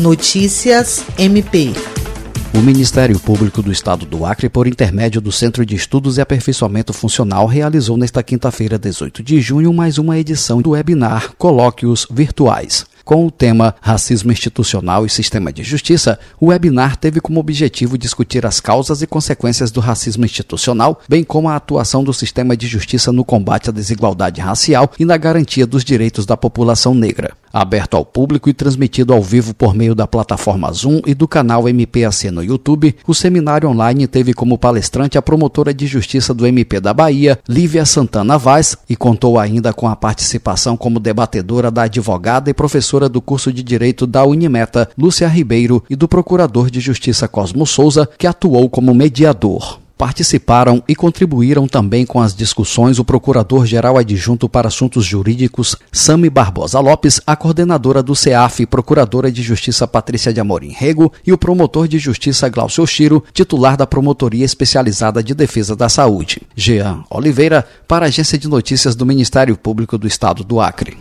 Notícias MP. O Ministério Público do Estado do Acre, por intermédio do Centro de Estudos e Aperfeiçoamento Funcional, realizou nesta quinta-feira, 18 de junho, mais uma edição do webinar Colóquios Virtuais. Com o tema Racismo Institucional e Sistema de Justiça, o webinar teve como objetivo discutir as causas e consequências do racismo institucional, bem como a atuação do sistema de justiça no combate à desigualdade racial e na garantia dos direitos da população negra. Aberto ao público e transmitido ao vivo por meio da plataforma Zoom e do canal MPAC no YouTube, o seminário online teve como palestrante a promotora de justiça do MP da Bahia, Lívia Santana Vaz, e contou ainda com a participação como debatedora da advogada e professora do curso de Direito da Unimeta, Lúcia Ribeiro, e do procurador de Justiça Cosmo Souza, que atuou como mediador. Participaram e contribuíram também com as discussões o Procurador-Geral Adjunto para Assuntos Jurídicos, Sami Barbosa Lopes, a coordenadora do CEAF, Procuradora de Justiça Patrícia de Amorim Rego e o promotor de Justiça Glaucio Chiro, titular da Promotoria Especializada de Defesa da Saúde. Jean Oliveira, para a Agência de Notícias do Ministério Público do Estado do Acre.